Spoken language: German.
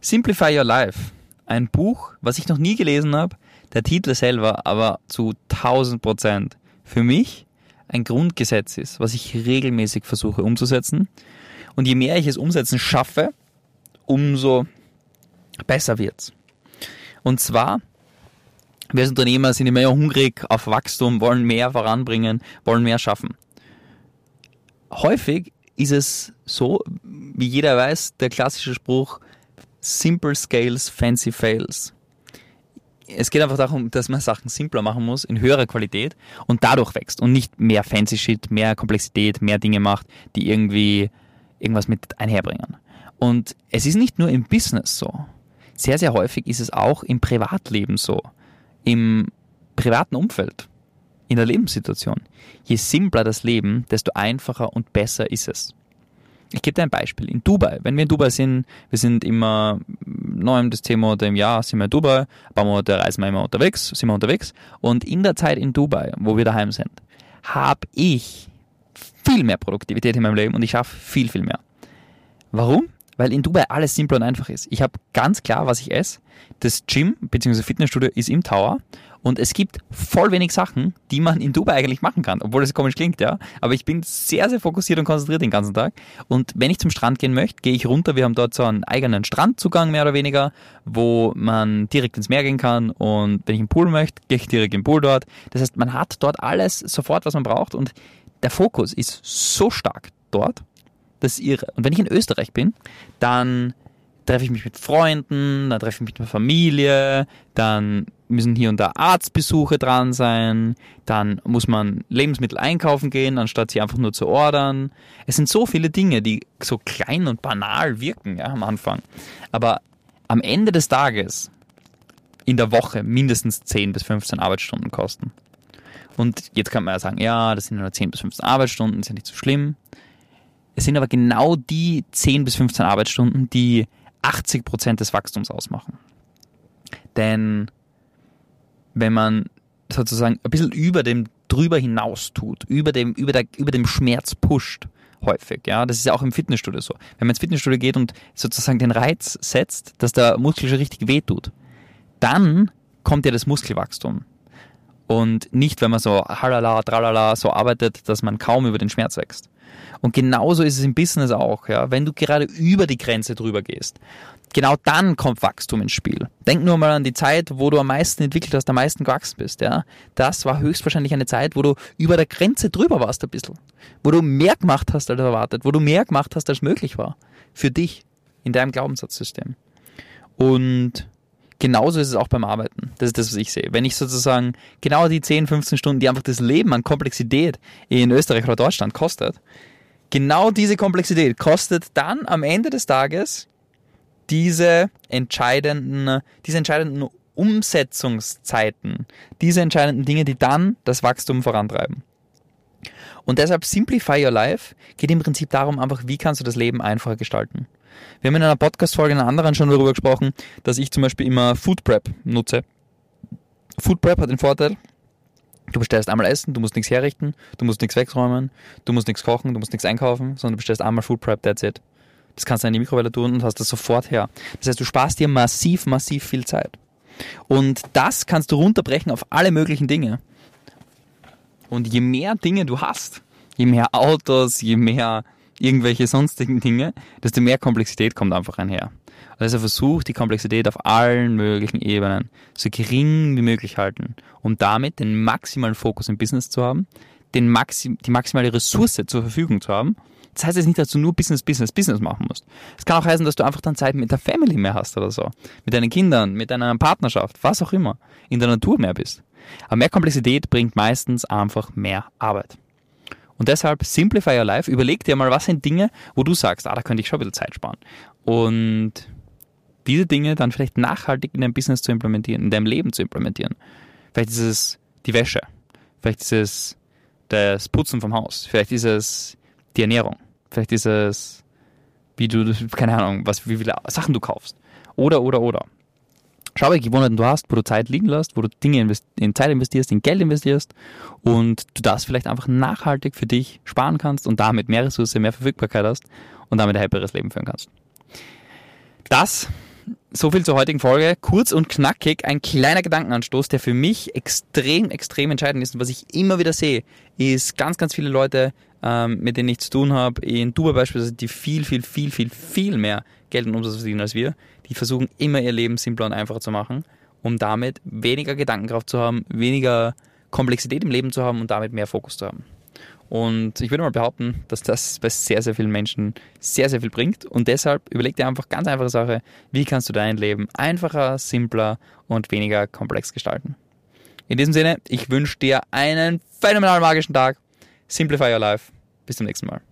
Simplify Your Life. Ein Buch, was ich noch nie gelesen habe. Der Titel selber aber zu 1000 Prozent für mich ein Grundgesetz ist, was ich regelmäßig versuche umzusetzen. Und je mehr ich es umsetzen schaffe, umso besser wird's. Und zwar, wir als Unternehmer sind immer hungrig auf Wachstum, wollen mehr voranbringen, wollen mehr schaffen. Häufig ist es so, wie jeder weiß, der klassische Spruch, Simple Scales, Fancy Fails. Es geht einfach darum, dass man Sachen simpler machen muss, in höherer Qualität und dadurch wächst und nicht mehr Fancy Shit, mehr Komplexität, mehr Dinge macht, die irgendwie irgendwas mit einherbringen. Und es ist nicht nur im Business so. Sehr, sehr häufig ist es auch im Privatleben so. Im privaten Umfeld. In der Lebenssituation. Je simpler das Leben, desto einfacher und besser ist es. Ich gebe dir ein Beispiel. In Dubai, wenn wir in Dubai sind, wir sind immer neun bis zehn Monate im Jahr sind wir in Dubai, ein paar Monate reisen wir immer unterwegs, sind wir unterwegs. Und in der Zeit in Dubai, wo wir daheim sind, habe ich viel mehr Produktivität in meinem Leben und ich schaffe viel, viel mehr. Warum? Weil in Dubai alles simpel und einfach ist. Ich habe ganz klar, was ich esse. Das Gym bzw. Fitnessstudio ist im Tower und es gibt voll wenig Sachen, die man in Dubai eigentlich machen kann, obwohl das komisch klingt, ja. Aber ich bin sehr, sehr fokussiert und konzentriert den ganzen Tag. Und wenn ich zum Strand gehen möchte, gehe ich runter. Wir haben dort so einen eigenen Strandzugang, mehr oder weniger, wo man direkt ins Meer gehen kann. Und wenn ich einen Pool möchte, gehe ich direkt den Pool dort. Das heißt, man hat dort alles sofort, was man braucht. Und der Fokus ist so stark dort, das ist irre. Und wenn ich in Österreich bin, dann treffe ich mich mit Freunden, dann treffe ich mich mit der Familie, dann müssen hier und da Arztbesuche dran sein, dann muss man Lebensmittel einkaufen gehen, anstatt sie einfach nur zu ordern. Es sind so viele Dinge, die so klein und banal wirken ja, am Anfang. Aber am Ende des Tages in der Woche mindestens 10 bis 15 Arbeitsstunden kosten. Und jetzt kann man ja sagen, ja, das sind nur 10 bis 15 Arbeitsstunden, ist ja nicht so schlimm. Es sind aber genau die 10 bis 15 Arbeitsstunden, die 80 Prozent des Wachstums ausmachen. Denn wenn man sozusagen ein bisschen über dem drüber hinaus tut, über dem, über, der, über dem Schmerz pusht, häufig. Ja, das ist ja auch im Fitnessstudio so. Wenn man ins Fitnessstudio geht und sozusagen den Reiz setzt, dass der Muskel schon richtig wehtut, dann kommt ja das Muskelwachstum. Und nicht, wenn man so halala, tralala so arbeitet, dass man kaum über den Schmerz wächst. Und genauso ist es im Business auch, ja. Wenn du gerade über die Grenze drüber gehst, genau dann kommt Wachstum ins Spiel. Denk nur mal an die Zeit, wo du am meisten entwickelt hast, am meisten gewachsen bist, ja. Das war höchstwahrscheinlich eine Zeit, wo du über der Grenze drüber warst ein bisschen. Wo du mehr gemacht hast als erwartet, wo du mehr gemacht hast als möglich war. Für dich. In deinem Glaubenssatzsystem. Und genauso ist es auch beim Arbeiten. Das ist das, was ich sehe. Wenn ich sozusagen genau die 10, 15 Stunden, die einfach das Leben an Komplexität in Österreich oder Deutschland kostet, genau diese Komplexität kostet dann am Ende des Tages diese entscheidenden, diese entscheidenden Umsetzungszeiten, diese entscheidenden Dinge, die dann das Wachstum vorantreiben. Und deshalb Simplify Your Life geht im Prinzip darum, einfach, wie kannst du das Leben einfacher gestalten. Wir haben in einer Podcast-Folge, in einer anderen schon darüber gesprochen, dass ich zum Beispiel immer Food Prep nutze. Food Prep hat den Vorteil, Du bestellst einmal Essen, du musst nichts herrichten, du musst nichts wegräumen, du musst nichts kochen, du musst nichts einkaufen, sondern du bestellst einmal Food Prep, that's it. Das kannst du in die Mikrowelle tun und hast das sofort her. Das heißt, du sparst dir massiv, massiv viel Zeit. Und das kannst du runterbrechen auf alle möglichen Dinge. Und je mehr Dinge du hast, je mehr Autos, je mehr irgendwelche sonstigen Dinge, desto mehr Komplexität kommt einfach einher. Also versucht die Komplexität auf allen möglichen Ebenen so gering wie möglich halten, um damit den maximalen Fokus im Business zu haben, den Maxim die maximale Ressource zur Verfügung zu haben. Das heißt jetzt nicht, dass du nur Business, Business, Business machen musst. Es kann auch heißen, dass du einfach dann Zeit mit der Family mehr hast oder so. Mit deinen Kindern, mit deiner Partnerschaft, was auch immer. In der Natur mehr bist. Aber mehr Komplexität bringt meistens einfach mehr Arbeit. Und deshalb Simplify Your Life. Überleg dir mal, was sind Dinge, wo du sagst, ah, da könnte ich schon ein bisschen Zeit sparen. Und diese Dinge dann vielleicht nachhaltig in deinem Business zu implementieren, in deinem Leben zu implementieren. Vielleicht ist es die Wäsche. Vielleicht ist es das Putzen vom Haus. Vielleicht ist es die Ernährung. Vielleicht ist es, wie du, keine Ahnung, was, wie viele Sachen du kaufst. Oder, oder, oder. Schau, welche Gewohnheiten du hast, wo du Zeit liegen lässt, wo du Dinge in Zeit investierst, in Geld investierst und du das vielleicht einfach nachhaltig für dich sparen kannst und damit mehr Ressourcen, mehr Verfügbarkeit hast und damit ein happeres Leben führen kannst. Das so viel zur heutigen Folge. Kurz und knackig, ein kleiner Gedankenanstoß, der für mich extrem, extrem entscheidend ist und was ich immer wieder sehe, ist ganz, ganz viele Leute, ähm, mit denen ich zu tun habe, in Dubai beispielsweise, die viel, viel, viel, viel, viel mehr Geld und Umsatz verdienen als wir, die versuchen immer ihr Leben simpler und einfacher zu machen, um damit weniger Gedankenkraft zu haben, weniger Komplexität im Leben zu haben und damit mehr Fokus zu haben. Und ich würde mal behaupten, dass das bei sehr, sehr vielen Menschen sehr, sehr viel bringt. Und deshalb überleg dir einfach ganz einfache Sache, wie kannst du dein Leben einfacher, simpler und weniger komplex gestalten. In diesem Sinne, ich wünsche dir einen phänomenal magischen Tag. Simplify your life. Bis zum nächsten Mal.